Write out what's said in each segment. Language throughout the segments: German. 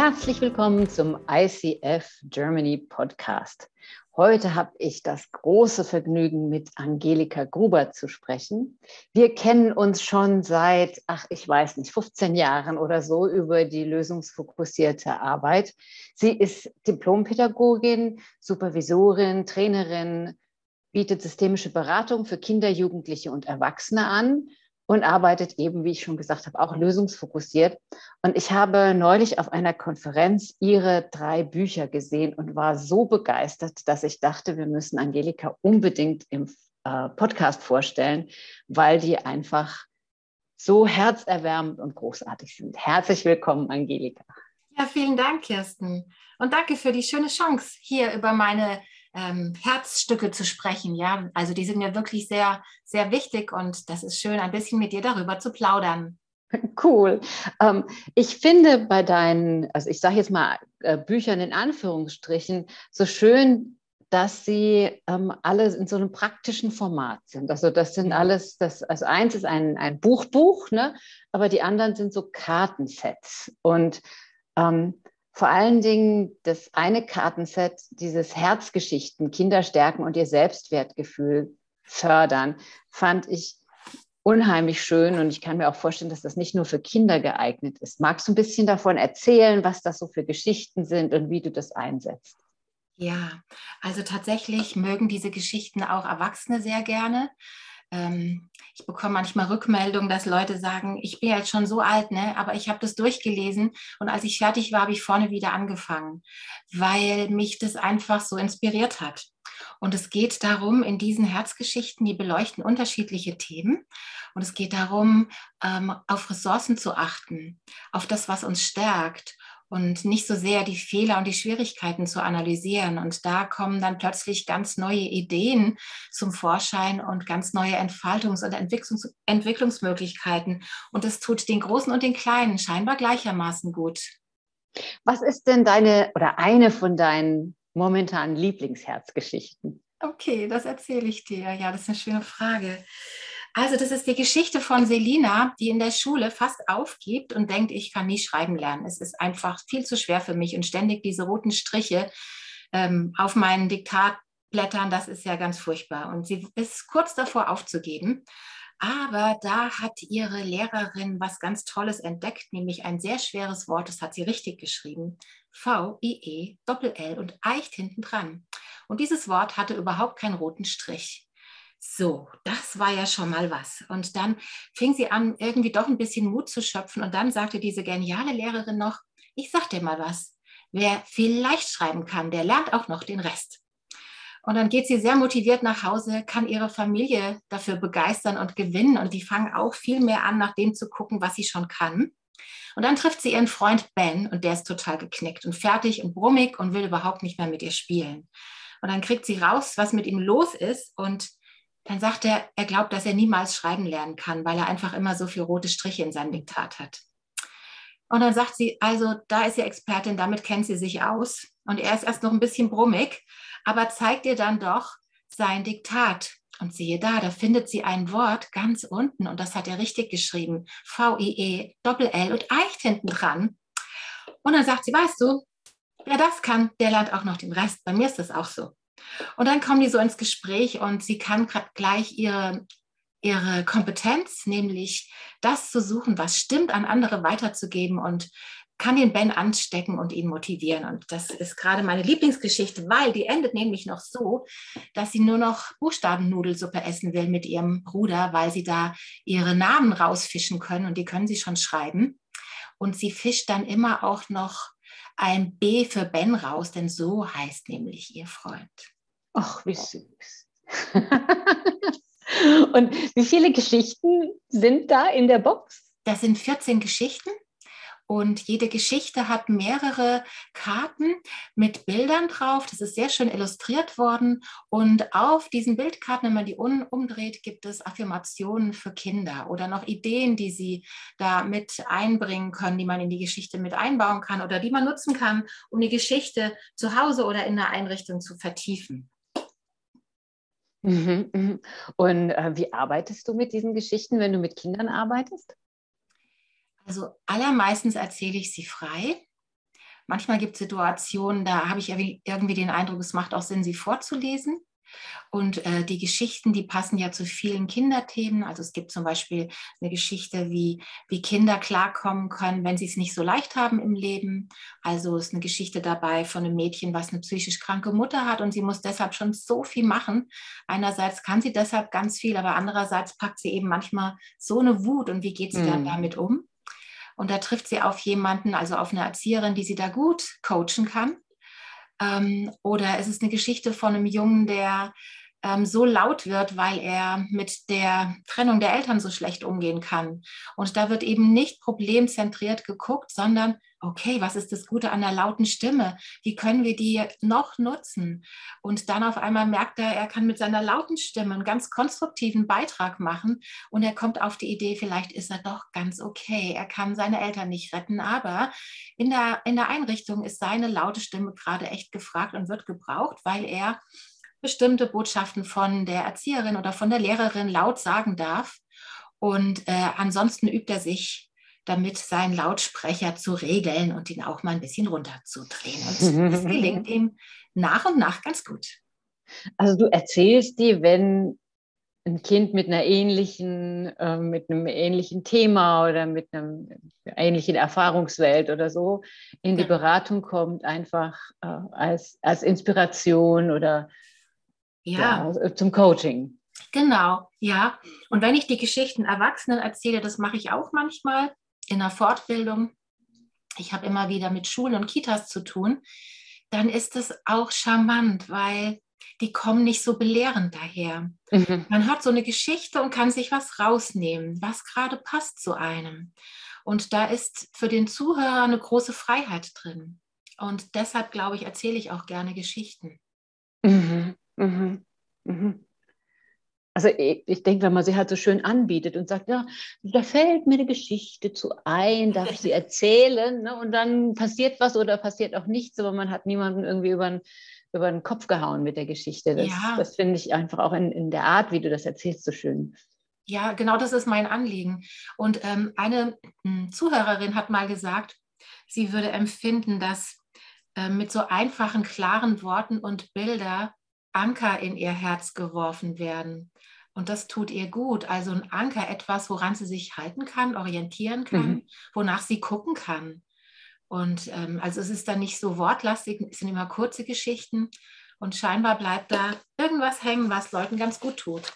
Herzlich willkommen zum ICF Germany Podcast. Heute habe ich das große Vergnügen, mit Angelika Gruber zu sprechen. Wir kennen uns schon seit, ach, ich weiß nicht, 15 Jahren oder so über die lösungsfokussierte Arbeit. Sie ist Diplompädagogin, Supervisorin, Trainerin, bietet systemische Beratung für Kinder, Jugendliche und Erwachsene an und arbeitet eben, wie ich schon gesagt habe, auch lösungsfokussiert. Und ich habe neulich auf einer Konferenz ihre drei Bücher gesehen und war so begeistert, dass ich dachte, wir müssen Angelika unbedingt im äh, Podcast vorstellen, weil die einfach so herzerwärmend und großartig sind. Herzlich willkommen, Angelika. Ja, vielen Dank, Kirsten. Und danke für die schöne Chance, hier über meine ähm, Herzstücke zu sprechen. Ja, also die sind mir wirklich sehr, sehr wichtig und das ist schön, ein bisschen mit dir darüber zu plaudern. Cool. Ähm, ich finde bei deinen, also ich sage jetzt mal äh, Büchern in Anführungsstrichen, so schön, dass sie ähm, alle in so einem praktischen Format sind. Also das sind alles, das, also eins ist ein, ein Buchbuch, ne? aber die anderen sind so Kartensets. Und ähm, vor allen Dingen das eine Kartenset, dieses Herzgeschichten, Kinder stärken und ihr Selbstwertgefühl fördern, fand ich unheimlich schön und ich kann mir auch vorstellen, dass das nicht nur für Kinder geeignet ist. Magst du ein bisschen davon erzählen, was das so für Geschichten sind und wie du das einsetzt? Ja, also tatsächlich mögen diese Geschichten auch Erwachsene sehr gerne ähm, ich bekomme manchmal Rückmeldungen, dass Leute sagen, ich bin jetzt schon so alt, ne, aber ich habe das durchgelesen und als ich fertig war, habe ich vorne wieder angefangen, weil mich das einfach so inspiriert hat. Und es geht darum, in diesen Herzgeschichten, die beleuchten unterschiedliche Themen. Und es geht darum, ähm, auf Ressourcen zu achten, auf das, was uns stärkt und nicht so sehr die Fehler und die Schwierigkeiten zu analysieren. Und da kommen dann plötzlich ganz neue Ideen zum Vorschein und ganz neue Entfaltungs- und Entwicklungs Entwicklungsmöglichkeiten. Und es tut den Großen und den Kleinen scheinbar gleichermaßen gut. Was ist denn deine oder eine von deinen momentanen Lieblingsherzgeschichten? Okay, das erzähle ich dir. Ja, das ist eine schöne Frage. Also das ist die Geschichte von Selina, die in der Schule fast aufgibt und denkt, ich kann nie schreiben lernen. Es ist einfach viel zu schwer für mich und ständig diese roten Striche ähm, auf meinen Diktatblättern, das ist ja ganz furchtbar. Und sie ist kurz davor aufzugeben. Aber da hat ihre Lehrerin was ganz Tolles entdeckt, nämlich ein sehr schweres Wort, das hat sie richtig geschrieben. V-I-E, Doppel-L und Eicht hinten dran. Und dieses Wort hatte überhaupt keinen roten Strich. So, das war ja schon mal was. Und dann fing sie an, irgendwie doch ein bisschen Mut zu schöpfen. Und dann sagte diese geniale Lehrerin noch, ich sag dir mal was, wer vielleicht schreiben kann, der lernt auch noch den Rest. Und dann geht sie sehr motiviert nach Hause, kann ihre Familie dafür begeistern und gewinnen. Und die fangen auch viel mehr an, nach dem zu gucken, was sie schon kann. Und dann trifft sie ihren Freund Ben und der ist total geknickt und fertig und brummig und will überhaupt nicht mehr mit ihr spielen. Und dann kriegt sie raus, was mit ihm los ist und dann sagt er, er glaubt, dass er niemals schreiben lernen kann, weil er einfach immer so viele rote Striche in seinem Diktat hat. Und dann sagt sie, also da ist sie Expertin, damit kennt sie sich aus. Und er ist erst noch ein bisschen brummig, aber zeigt ihr dann doch sein Diktat. Und siehe da, da findet sie ein Wort ganz unten und das hat er richtig geschrieben. V-I-E, Doppel-L und Eicht hinten dran. Und dann sagt sie, weißt du, wer das kann, der lernt auch noch den Rest. Bei mir ist das auch so. Und dann kommen die so ins Gespräch und sie kann gleich ihre, ihre Kompetenz, nämlich das zu suchen, was stimmt, an andere weiterzugeben und kann den Ben anstecken und ihn motivieren. Und das ist gerade meine Lieblingsgeschichte, weil die endet nämlich noch so, dass sie nur noch Buchstabennudelsuppe essen will mit ihrem Bruder, weil sie da ihre Namen rausfischen können und die können sie schon schreiben. Und sie fischt dann immer auch noch ein B für Ben raus, denn so heißt nämlich ihr Freund. Ach, wie süß. Und wie viele Geschichten sind da in der Box? Das sind 14 Geschichten und jede Geschichte hat mehrere Karten mit Bildern drauf. Das ist sehr schön illustriert worden. Und auf diesen Bildkarten, wenn man die umdreht, gibt es Affirmationen für Kinder oder noch Ideen, die sie da mit einbringen können, die man in die Geschichte mit einbauen kann oder die man nutzen kann, um die Geschichte zu Hause oder in der Einrichtung zu vertiefen. Mhm, mhm. Und äh, wie arbeitest du mit diesen Geschichten, wenn du mit Kindern arbeitest? Also allermeistens erzähle ich sie frei manchmal gibt es Situationen, da habe ich irgendwie den Eindruck, es macht auch Sinn, sie vorzulesen. Und äh, die Geschichten, die passen ja zu vielen Kinderthemen. Also es gibt zum Beispiel eine Geschichte, wie, wie Kinder klarkommen können, wenn sie es nicht so leicht haben im Leben. Also ist eine Geschichte dabei von einem Mädchen, was eine psychisch kranke Mutter hat und sie muss deshalb schon so viel machen. Einerseits kann sie deshalb ganz viel, aber andererseits packt sie eben manchmal so eine Wut und wie geht sie mhm. dann damit um? Und da trifft sie auf jemanden, also auf eine Erzieherin, die sie da gut coachen kann. Ähm, oder es ist eine Geschichte von einem Jungen, der ähm, so laut wird, weil er mit der Trennung der Eltern so schlecht umgehen kann. Und da wird eben nicht problemzentriert geguckt, sondern, okay, was ist das Gute an der lauten Stimme? Wie können wir die noch nutzen? Und dann auf einmal merkt er, er kann mit seiner lauten Stimme einen ganz konstruktiven Beitrag machen und er kommt auf die Idee, vielleicht ist er doch ganz okay. Er kann seine Eltern nicht retten, aber in der, in der Einrichtung ist seine laute Stimme gerade echt gefragt und wird gebraucht, weil er bestimmte Botschaften von der Erzieherin oder von der Lehrerin laut sagen darf. Und äh, ansonsten übt er sich damit, seinen Lautsprecher zu regeln und ihn auch mal ein bisschen runterzudrehen. Und das gelingt ihm nach und nach ganz gut. Also du erzählst dir, wenn ein Kind mit einer ähnlichen, äh, mit einem ähnlichen Thema oder mit einer ähnlichen Erfahrungswelt oder so in die Beratung kommt, einfach äh, als, als Inspiration oder ja. ja. zum Coaching. Genau, ja. Und wenn ich die Geschichten Erwachsenen erzähle, das mache ich auch manchmal in der Fortbildung. Ich habe immer wieder mit Schulen und Kitas zu tun. Dann ist es auch charmant, weil die kommen nicht so belehrend daher. Mhm. Man hat so eine Geschichte und kann sich was rausnehmen, was gerade passt zu einem. Und da ist für den Zuhörer eine große Freiheit drin. Und deshalb, glaube ich, erzähle ich auch gerne Geschichten. Mhm. Mhm. Mhm. Also ich, ich, denke, wenn man sie halt so schön anbietet und sagt, ja, da fällt mir eine Geschichte zu ein, darf ich sie erzählen? Ne? Und dann passiert was oder passiert auch nichts, aber man hat niemanden irgendwie über den, über den Kopf gehauen mit der Geschichte. Das, ja. das finde ich einfach auch in, in der Art, wie du das erzählst, so schön. Ja, genau das ist mein Anliegen. Und ähm, eine hm, Zuhörerin hat mal gesagt, sie würde empfinden, dass äh, mit so einfachen, klaren Worten und Bildern Anker in ihr Herz geworfen werden. Und das tut ihr gut. Also ein Anker, etwas, woran sie sich halten kann, orientieren kann, mhm. wonach sie gucken kann. Und ähm, also es ist dann nicht so wortlastig, es sind immer kurze Geschichten. Und scheinbar bleibt da irgendwas hängen, was Leuten ganz gut tut.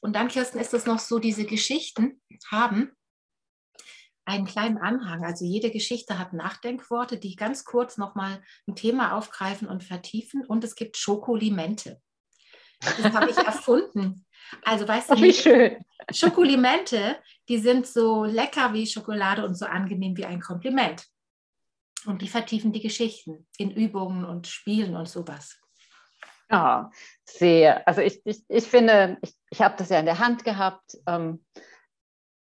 Und dann, Kirsten, ist es noch so, diese Geschichten haben einen kleinen Anhang. Also jede Geschichte hat Nachdenkworte, die ganz kurz nochmal ein Thema aufgreifen und vertiefen. Und es gibt Schokolimente. Das habe ich erfunden. Also weißt du, wie schön. Schokolimente, die sind so lecker wie Schokolade und so angenehm wie ein Kompliment. Und die vertiefen die Geschichten in Übungen und Spielen und sowas. Ja, sehr. Also ich, ich, ich finde, ich, ich habe das ja in der Hand gehabt. Ähm,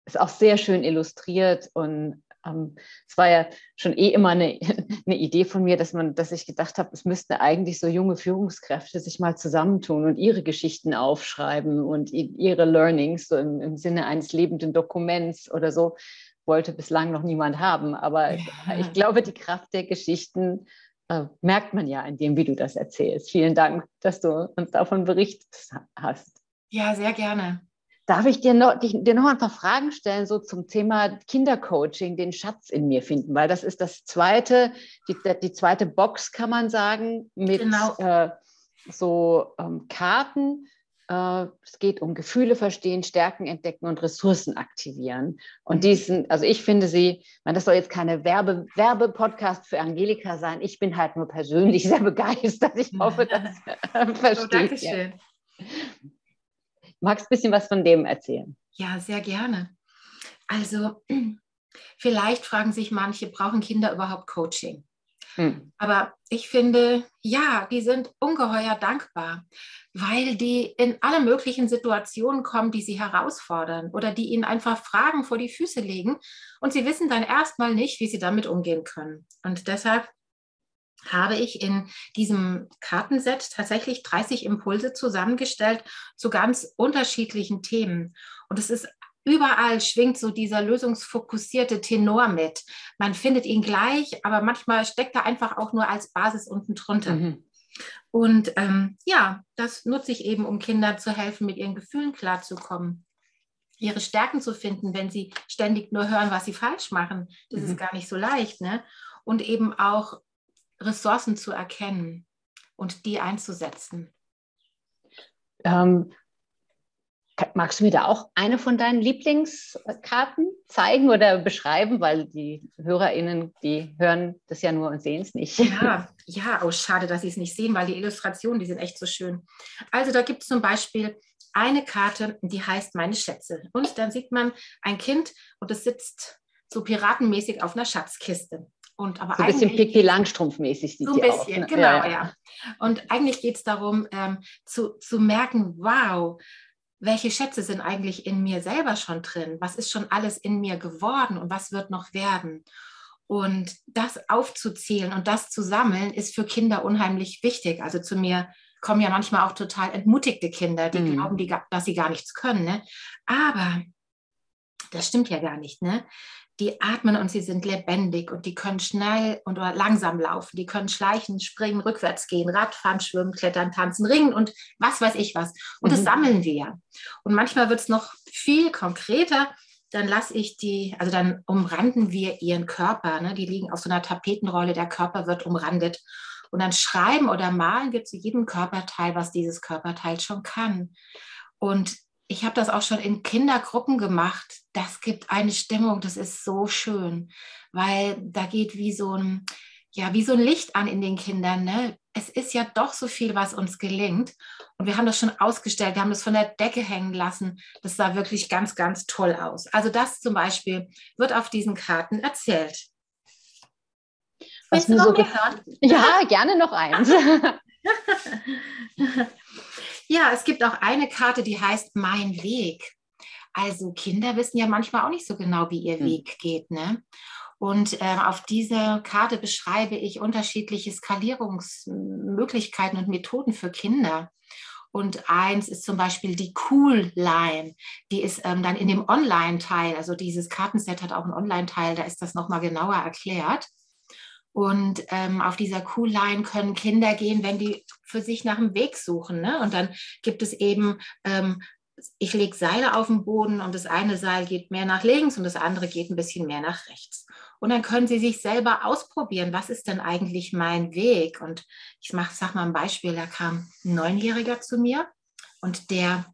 ist auch sehr schön illustriert und ähm, es war ja schon eh immer eine, eine, Idee von mir, dass man, dass ich gedacht habe, es müssten eigentlich so junge Führungskräfte sich mal zusammentun und ihre Geschichten aufschreiben und ihre Learnings so im, im Sinne eines lebenden Dokuments oder so wollte bislang noch niemand haben. Aber ja. ich glaube, die Kraft der Geschichten äh, merkt man ja in dem, wie du das erzählst. Vielen Dank, dass du uns davon berichtet hast. Ja, sehr gerne. Darf ich dir noch, dir noch ein paar Fragen stellen, so zum Thema Kindercoaching, den Schatz in mir finden? Weil das ist das zweite, die, die zweite Box, kann man sagen, mit genau. äh, so ähm, Karten. Äh, es geht um Gefühle verstehen, Stärken entdecken und Ressourcen aktivieren. Und mhm. diesen, also ich finde sie, man, das soll jetzt keine Werbe, Werbepodcast für Angelika sein. Ich bin halt nur persönlich sehr begeistert. Ich hoffe, das äh, versteht. Oh, Dankeschön. Ja. Magst du ein bisschen was von dem erzählen? Ja, sehr gerne. Also vielleicht fragen sich manche, brauchen Kinder überhaupt Coaching? Hm. Aber ich finde, ja, die sind ungeheuer dankbar, weil die in alle möglichen Situationen kommen, die sie herausfordern oder die ihnen einfach Fragen vor die Füße legen und sie wissen dann erstmal nicht, wie sie damit umgehen können. Und deshalb habe ich in diesem Kartenset tatsächlich 30 Impulse zusammengestellt zu ganz unterschiedlichen Themen. Und es ist überall schwingt so dieser lösungsfokussierte Tenor mit. Man findet ihn gleich, aber manchmal steckt er einfach auch nur als Basis unten drunter. Mhm. Und ähm, ja, das nutze ich eben, um Kindern zu helfen, mit ihren Gefühlen klarzukommen, ihre Stärken zu finden, wenn sie ständig nur hören, was sie falsch machen. Das mhm. ist gar nicht so leicht. Ne? Und eben auch Ressourcen zu erkennen und die einzusetzen. Ähm, Magst du mir da auch eine von deinen Lieblingskarten zeigen oder beschreiben, weil die HörerInnen, die hören das ja nur und sehen es nicht. Ja, ja, oh, schade, dass sie es nicht sehen, weil die Illustrationen, die sind echt so schön. Also da gibt es zum Beispiel eine Karte, die heißt Meine Schätze. Und dann sieht man ein Kind und es sitzt so piratenmäßig auf einer Schatzkiste. Und aber so ein bisschen Pippi Langstrumpf-mäßig sieht so ein bisschen, auch, ne? genau, ja, ja. ja, Und eigentlich geht es darum, ähm, zu, zu merken, wow, welche Schätze sind eigentlich in mir selber schon drin? Was ist schon alles in mir geworden und was wird noch werden? Und das aufzuzählen und das zu sammeln, ist für Kinder unheimlich wichtig. Also zu mir kommen ja manchmal auch total entmutigte Kinder, die mhm. glauben, die, dass sie gar nichts können. Ne? Aber das stimmt ja gar nicht. Ne? Die atmen und sie sind lebendig und die können schnell und langsam laufen, die können schleichen, springen, rückwärts gehen, Radfahren, schwimmen, klettern, tanzen, ringen und was weiß ich was. Und mhm. das sammeln wir. Und manchmal wird es noch viel konkreter. Dann lasse ich die, also dann umranden wir ihren Körper. Ne? Die liegen auf so einer Tapetenrolle, der Körper wird umrandet. Und dann schreiben oder malen wir zu jedem Körperteil, was dieses Körperteil schon kann. Und ich habe das auch schon in Kindergruppen gemacht. Das gibt eine Stimmung, das ist so schön, weil da geht wie so ein, ja, wie so ein Licht an in den Kindern. Ne? Es ist ja doch so viel, was uns gelingt. Und wir haben das schon ausgestellt, wir haben das von der Decke hängen lassen. Das sah wirklich ganz, ganz toll aus. Also das zum Beispiel wird auf diesen Karten erzählt. Was mir so gehört? Ja, gerne noch eins. Ja, es gibt auch eine Karte, die heißt Mein Weg. Also Kinder wissen ja manchmal auch nicht so genau, wie ihr hm. Weg geht. Ne? Und äh, auf dieser Karte beschreibe ich unterschiedliche Skalierungsmöglichkeiten und Methoden für Kinder. Und eins ist zum Beispiel die Cool Line. Die ist ähm, dann in dem Online-Teil, also dieses Kartenset hat auch einen Online-Teil, da ist das nochmal genauer erklärt. Und ähm, auf dieser Cool-Line können Kinder gehen, wenn die für sich nach einem Weg suchen. Ne? Und dann gibt es eben, ähm, ich lege Seile auf den Boden und das eine Seil geht mehr nach links und das andere geht ein bisschen mehr nach rechts. Und dann können sie sich selber ausprobieren, was ist denn eigentlich mein Weg? Und ich mach, sag mal ein Beispiel, da kam ein Neunjähriger zu mir und der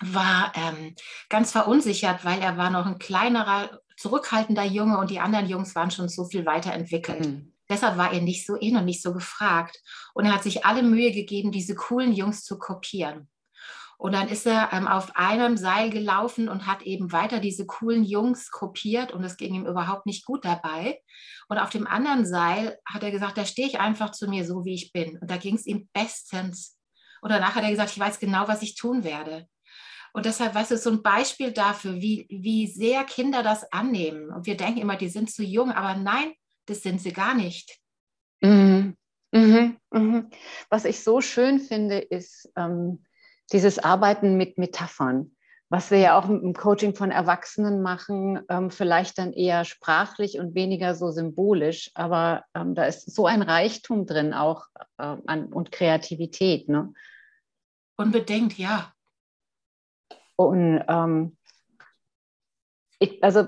war ähm, ganz verunsichert, weil er war noch ein kleinerer zurückhaltender Junge und die anderen Jungs waren schon so viel weiterentwickelt. Mhm. Deshalb war er nicht so in und nicht so gefragt. Und er hat sich alle Mühe gegeben, diese coolen Jungs zu kopieren. Und dann ist er ähm, auf einem Seil gelaufen und hat eben weiter diese coolen Jungs kopiert und es ging ihm überhaupt nicht gut dabei. Und auf dem anderen Seil hat er gesagt, da stehe ich einfach zu mir so, wie ich bin. Und da ging es ihm bestens. Und danach hat er gesagt, ich weiß genau, was ich tun werde. Und deshalb, weißt du, so ein Beispiel dafür, wie, wie sehr Kinder das annehmen. Und wir denken immer, die sind zu jung, aber nein, das sind sie gar nicht. Mhm. Mhm. Mhm. Was ich so schön finde, ist ähm, dieses Arbeiten mit Metaphern was wir ja auch im Coaching von Erwachsenen machen, ähm, vielleicht dann eher sprachlich und weniger so symbolisch, aber ähm, da ist so ein Reichtum drin auch äh, an, und Kreativität. Ne? Unbedingt, ja. Und ähm, ich, also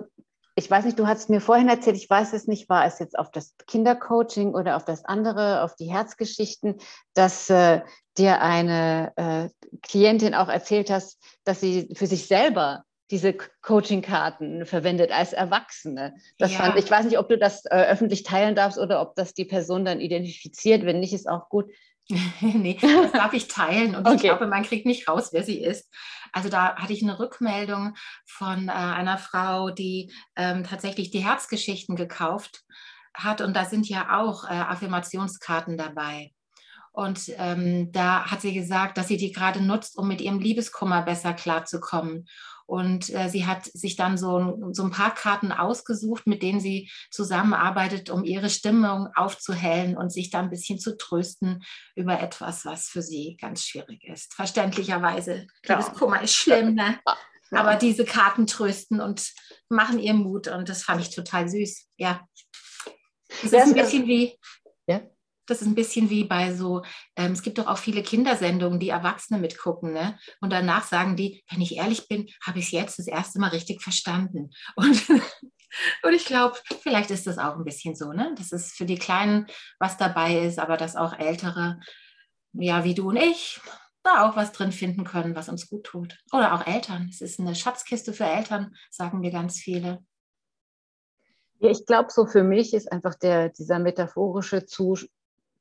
ich weiß nicht, du hast mir vorhin erzählt, ich weiß es nicht, war es jetzt auf das Kindercoaching oder auf das andere, auf die Herzgeschichten, dass äh, dir eine äh, Klientin auch erzählt hast, dass sie für sich selber diese Coaching-Karten verwendet als Erwachsene. Das ja. fand, ich weiß nicht, ob du das äh, öffentlich teilen darfst oder ob das die Person dann identifiziert. Wenn nicht, ist auch gut. nee, das darf ich teilen und okay. ich glaube, man kriegt nicht raus, wer sie ist. Also da hatte ich eine Rückmeldung von äh, einer Frau, die ähm, tatsächlich die Herzgeschichten gekauft hat und da sind ja auch äh, Affirmationskarten dabei. Und ähm, da hat sie gesagt, dass sie die gerade nutzt, um mit ihrem Liebeskummer besser klarzukommen. Und äh, sie hat sich dann so, so ein paar Karten ausgesucht, mit denen sie zusammenarbeitet, um ihre Stimmung aufzuhellen und sich dann ein bisschen zu trösten über etwas, was für sie ganz schwierig ist. Verständlicherweise. Ja. Liebeskummer ist schlimm, ne? Ja. Aber diese Karten trösten und machen ihr Mut und das fand ich total süß. Ja. Das ist ein bisschen wie. Ja. Das ist ein bisschen wie bei so, ähm, es gibt doch auch viele Kindersendungen, die Erwachsene mitgucken, ne? Und danach sagen die, wenn ich ehrlich bin, habe ich es jetzt das erste Mal richtig verstanden. Und, und ich glaube, vielleicht ist das auch ein bisschen so, ne? Dass es für die Kleinen was dabei ist, aber dass auch Ältere, ja, wie du und ich, da auch was drin finden können, was uns gut tut. Oder auch Eltern. Es ist eine Schatzkiste für Eltern, sagen mir ganz viele. Ja, ich glaube, so für mich ist einfach der, dieser metaphorische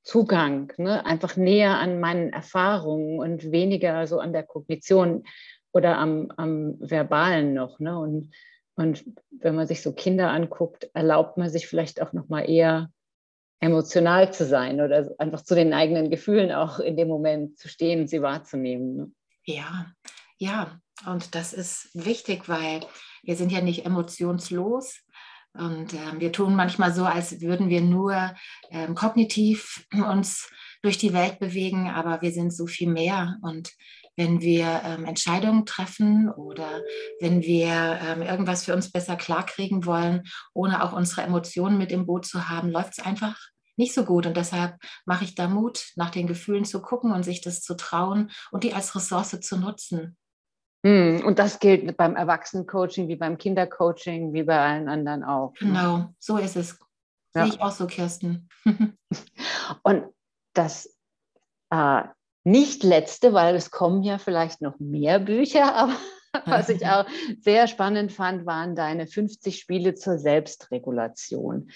Zugang, ne? einfach näher an meinen Erfahrungen und weniger so an der Kognition oder am, am Verbalen noch. Ne? Und, und wenn man sich so Kinder anguckt, erlaubt man sich vielleicht auch noch mal eher emotional zu sein oder einfach zu den eigenen Gefühlen auch in dem Moment zu stehen sie wahrzunehmen. Ne? Ja, ja, und das ist wichtig, weil wir sind ja nicht emotionslos. Und äh, wir tun manchmal so, als würden wir nur ähm, kognitiv uns durch die Welt bewegen, aber wir sind so viel mehr. Und wenn wir ähm, Entscheidungen treffen oder wenn wir ähm, irgendwas für uns besser klarkriegen wollen, ohne auch unsere Emotionen mit im Boot zu haben, läuft es einfach nicht so gut. Und deshalb mache ich da Mut, nach den Gefühlen zu gucken und sich das zu trauen und die als Ressource zu nutzen. Hm, und das gilt beim Erwachsenencoaching wie beim Kindercoaching, wie bei allen anderen auch. Ne? Genau, so ist es. Ja. Sehe ich auch so, Kirsten. und das äh, nicht letzte, weil es kommen ja vielleicht noch mehr Bücher, aber was ich auch sehr spannend fand, waren deine 50 Spiele zur Selbstregulation.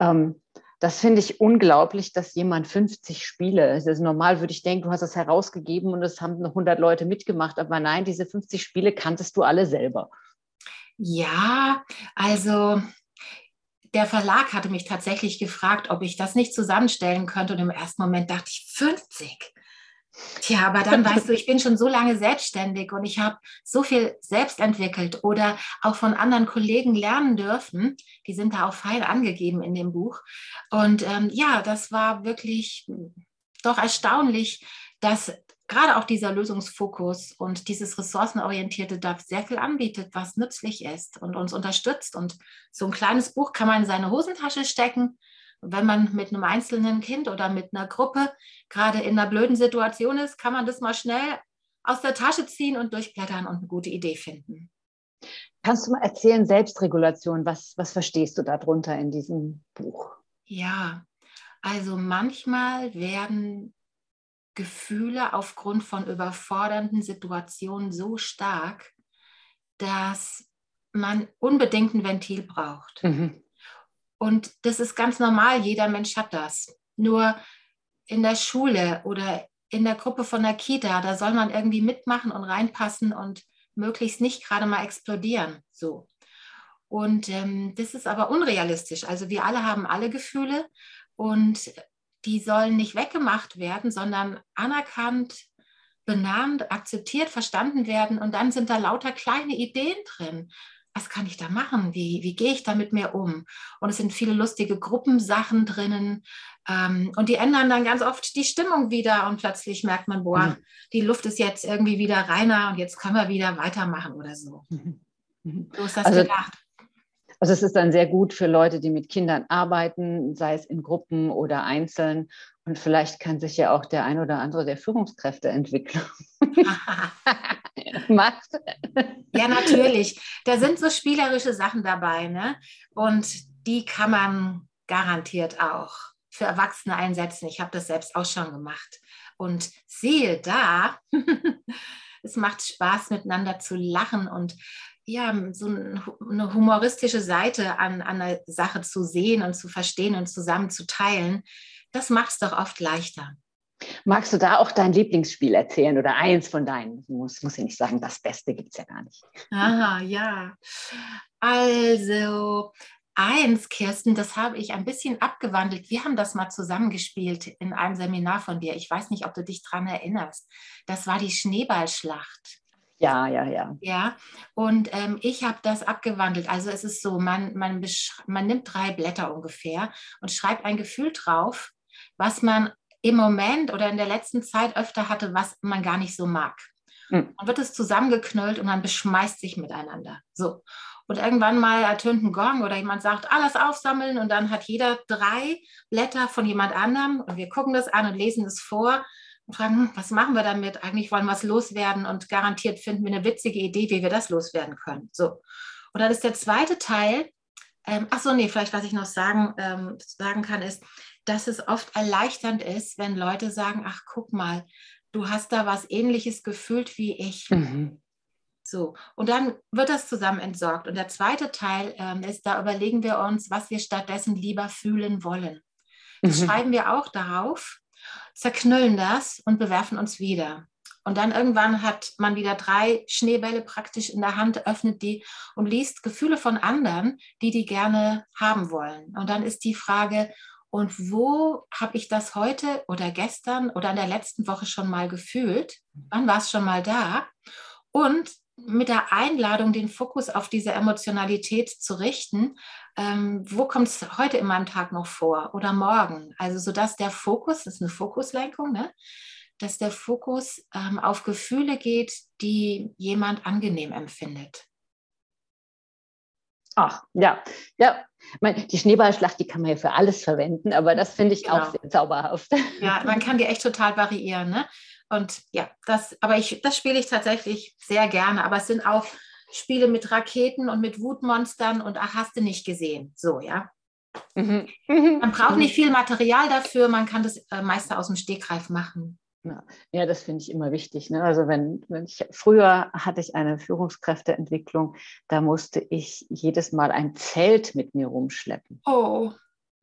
Ähm, das finde ich unglaublich, dass jemand 50 Spiele, also normal würde ich denken, du hast das herausgegeben und es haben noch 100 Leute mitgemacht, aber nein, diese 50 Spiele kanntest du alle selber. Ja, also der Verlag hatte mich tatsächlich gefragt, ob ich das nicht zusammenstellen könnte und im ersten Moment dachte ich, 50. Tja, aber dann weißt du, ich bin schon so lange selbstständig und ich habe so viel selbst entwickelt oder auch von anderen Kollegen lernen dürfen. Die sind da auch fein angegeben in dem Buch. Und ähm, ja, das war wirklich doch erstaunlich, dass gerade auch dieser Lösungsfokus und dieses ressourcenorientierte da sehr viel anbietet, was nützlich ist und uns unterstützt. Und so ein kleines Buch kann man in seine Hosentasche stecken wenn man mit einem einzelnen Kind oder mit einer Gruppe gerade in einer blöden Situation ist, kann man das mal schnell aus der Tasche ziehen und durchblättern und eine gute Idee finden. Kannst du mal erzählen, Selbstregulation, was, was verstehst du darunter in diesem Buch? Ja, also manchmal werden Gefühle aufgrund von überfordernden Situationen so stark, dass man unbedingt ein Ventil braucht. Mhm. Und das ist ganz normal, jeder Mensch hat das. Nur in der Schule oder in der Gruppe von der Kita, da soll man irgendwie mitmachen und reinpassen und möglichst nicht gerade mal explodieren. So. Und ähm, das ist aber unrealistisch. Also wir alle haben alle Gefühle und die sollen nicht weggemacht werden, sondern anerkannt, benannt, akzeptiert, verstanden werden. Und dann sind da lauter kleine Ideen drin was kann ich da machen? Wie, wie gehe ich da mit mir um? Und es sind viele lustige Gruppensachen drinnen. Ähm, und die ändern dann ganz oft die Stimmung wieder und plötzlich merkt man, boah, mhm. die Luft ist jetzt irgendwie wieder reiner und jetzt können wir wieder weitermachen oder so. Mhm. mhm. So ist das also, gedacht. Also es ist dann sehr gut für Leute, die mit Kindern arbeiten, sei es in Gruppen oder einzeln. Und vielleicht kann sich ja auch der ein oder andere der Führungskräfte entwickeln. macht. Ja, natürlich. Da sind so spielerische Sachen dabei, ne? Und die kann man garantiert auch für Erwachsene einsetzen. Ich habe das selbst auch schon gemacht. Und sehe da, es macht Spaß, miteinander zu lachen und ja, so eine humoristische Seite an, an einer Sache zu sehen und zu verstehen und zusammen zu teilen. Das macht es doch oft leichter. Magst du da auch dein Lieblingsspiel erzählen oder eins von deinen? Muss, muss ich nicht sagen, das Beste gibt es ja gar nicht. Aha, ja. Also, eins, Kirsten, das habe ich ein bisschen abgewandelt. Wir haben das mal zusammengespielt in einem Seminar von dir. Ich weiß nicht, ob du dich daran erinnerst. Das war die Schneeballschlacht. Ja, ja, ja. Ja, und ähm, ich habe das abgewandelt. Also es ist so, man, man, man nimmt drei Blätter ungefähr und schreibt ein Gefühl drauf, was man im Moment oder in der letzten Zeit öfter hatte, was man gar nicht so mag. Mhm. Dann wird es zusammengeknüllt und man beschmeißt sich miteinander. So. Und irgendwann mal ertönt ein Gong oder jemand sagt, alles aufsammeln und dann hat jeder drei Blätter von jemand anderem und wir gucken das an und lesen es vor und fragen, hm, was machen wir damit? Eigentlich wollen wir es loswerden und garantiert finden wir eine witzige Idee, wie wir das loswerden können. So. Und dann ist der zweite Teil, ähm, ach so, nee, vielleicht was ich noch sagen, ähm, sagen kann, ist, dass es oft erleichternd ist, wenn Leute sagen, ach guck mal, du hast da was ähnliches gefühlt wie ich. Mhm. So, und dann wird das zusammen entsorgt. Und der zweite Teil ähm, ist, da überlegen wir uns, was wir stattdessen lieber fühlen wollen. Das mhm. schreiben wir auch darauf, zerknüllen das und bewerfen uns wieder. Und dann irgendwann hat man wieder drei Schneebälle praktisch in der Hand, öffnet die und liest Gefühle von anderen, die die gerne haben wollen. Und dann ist die Frage, und wo habe ich das heute oder gestern oder in der letzten Woche schon mal gefühlt? Wann war es schon mal da? Und mit der Einladung, den Fokus auf diese Emotionalität zu richten, ähm, wo kommt es heute in meinem Tag noch vor oder morgen? Also sodass der Fokus, das ist eine Fokuslenkung, ne? dass der Fokus ähm, auf Gefühle geht, die jemand angenehm empfindet. Ach, ja, ja. Die Schneeballschlacht, die kann man ja für alles verwenden, aber das finde ich genau. auch sehr zauberhaft. Ja, man kann die echt total variieren. Ne? Und ja, das, aber ich, das spiele ich tatsächlich sehr gerne. Aber es sind auch Spiele mit Raketen und mit Wutmonstern und ach, hast du nicht gesehen. So, ja. Mhm. Man braucht nicht viel Material dafür, man kann das äh, meiste aus dem Stegreif machen. Ja, ja das finde ich immer wichtig. Ne? Also wenn, wenn ich früher hatte ich eine Führungskräfteentwicklung, da musste ich jedes Mal ein Zelt mit mir rumschleppen. Oh.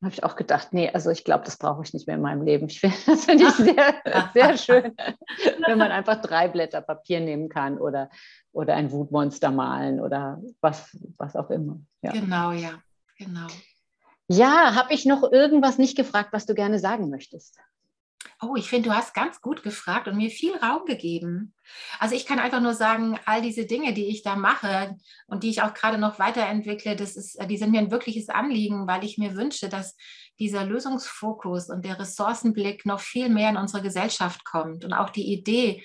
Habe ich auch gedacht, nee, also ich glaube, das brauche ich nicht mehr in meinem Leben. Ich find, das finde ich sehr, sehr schön, wenn man einfach drei Blätter Papier nehmen kann oder, oder ein Wutmonster malen oder was, was auch immer. Ja. Genau, ja, genau. Ja, habe ich noch irgendwas nicht gefragt, was du gerne sagen möchtest? Oh, ich finde, du hast ganz gut gefragt und mir viel Raum gegeben. Also ich kann einfach nur sagen, all diese Dinge, die ich da mache und die ich auch gerade noch weiterentwickle, das ist, die sind mir ein wirkliches Anliegen, weil ich mir wünsche, dass dieser Lösungsfokus und der Ressourcenblick noch viel mehr in unsere Gesellschaft kommt und auch die Idee,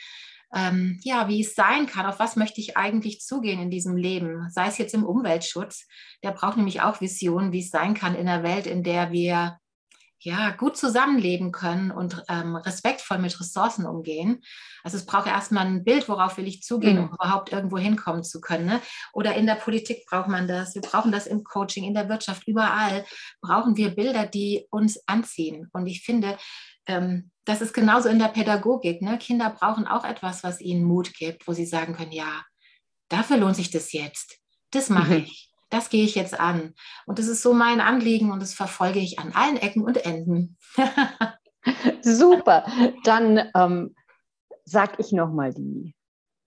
ähm, ja, wie es sein kann, auf was möchte ich eigentlich zugehen in diesem Leben, sei es jetzt im Umweltschutz, der braucht nämlich auch Visionen, wie es sein kann in einer Welt, in der wir ja, gut zusammenleben können und ähm, respektvoll mit Ressourcen umgehen. Also es braucht erstmal ein Bild, worauf will ich zugehen, mhm. um überhaupt irgendwo hinkommen zu können. Ne? Oder in der Politik braucht man das, wir brauchen das im Coaching, in der Wirtschaft, überall brauchen wir Bilder, die uns anziehen. Und ich finde, ähm, das ist genauso in der Pädagogik. Ne? Kinder brauchen auch etwas, was ihnen Mut gibt, wo sie sagen können, ja, dafür lohnt sich das jetzt. Das mache mhm. ich das gehe ich jetzt an. Und das ist so mein Anliegen und das verfolge ich an allen Ecken und Enden. Super. Dann ähm, sage ich nochmal die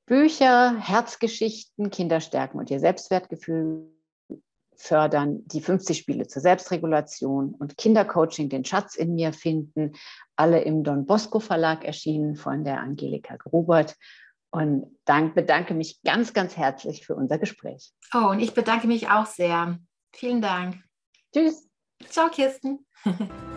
Bücher, Herzgeschichten, Kinder stärken und ihr Selbstwertgefühl fördern, die 50 Spiele zur Selbstregulation und Kindercoaching, den Schatz in mir finden, alle im Don Bosco Verlag erschienen von der Angelika Grubert. Und dank, bedanke mich ganz, ganz herzlich für unser Gespräch. Oh, und ich bedanke mich auch sehr. Vielen Dank. Tschüss. Ciao, Kirsten.